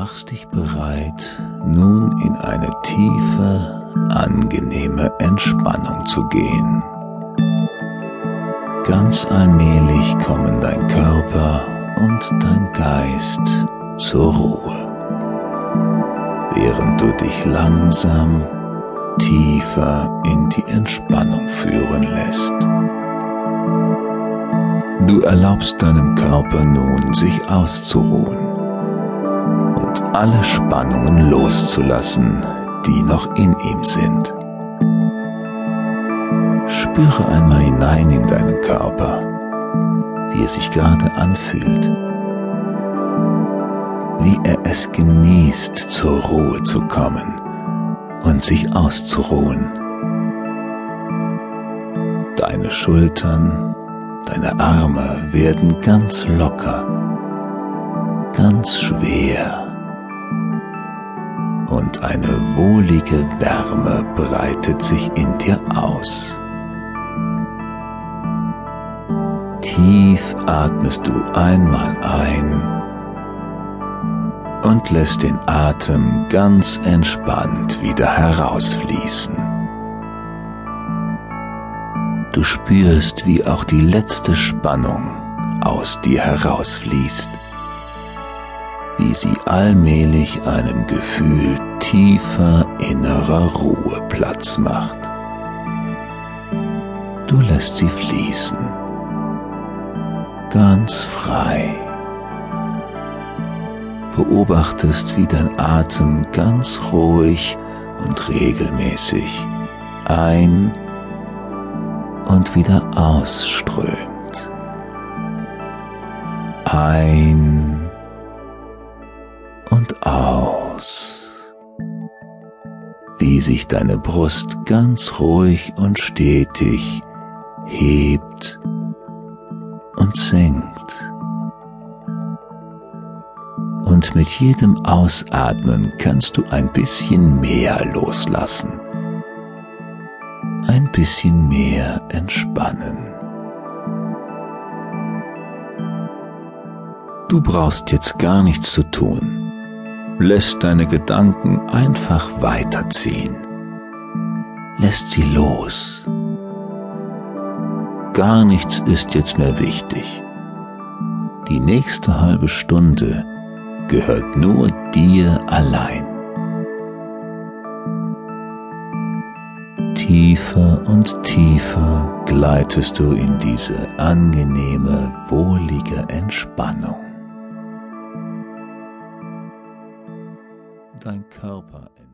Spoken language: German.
machst dich bereit, nun in eine tiefe, angenehme Entspannung zu gehen. Ganz allmählich kommen dein Körper und dein Geist zur Ruhe, während du dich langsam tiefer in die Entspannung führen lässt. Du erlaubst deinem Körper nun, sich auszuruhen alle Spannungen loszulassen, die noch in ihm sind. Spüre einmal hinein in deinen Körper, wie er sich gerade anfühlt, wie er es genießt, zur Ruhe zu kommen und sich auszuruhen. Deine Schultern, deine Arme werden ganz locker, ganz schwer und eine wohlige Wärme breitet sich in dir aus. Tief atmest du einmal ein und lässt den Atem ganz entspannt wieder herausfließen. Du spürst, wie auch die letzte Spannung aus dir herausfließt, wie sie allmählich einem Gefühl tiefer innerer Ruhe Platz macht. Du lässt sie fließen, ganz frei. Beobachtest, wie dein Atem ganz ruhig und regelmäßig ein und wieder ausströmt. Ein aus. Wie sich deine Brust ganz ruhig und stetig hebt und senkt. Und mit jedem Ausatmen kannst du ein bisschen mehr loslassen ein bisschen mehr entspannen. Du brauchst jetzt gar nichts zu tun. Lässt deine Gedanken einfach weiterziehen. Lässt sie los. Gar nichts ist jetzt mehr wichtig. Die nächste halbe Stunde gehört nur dir allein. Tiefer und tiefer gleitest du in diese angenehme, wohlige Entspannung. Dein Körper entspannt.